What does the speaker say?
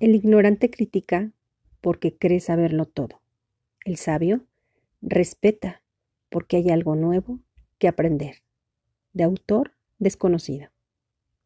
El ignorante critica porque cree saberlo todo. El sabio respeta porque hay algo nuevo que aprender. De autor desconocido.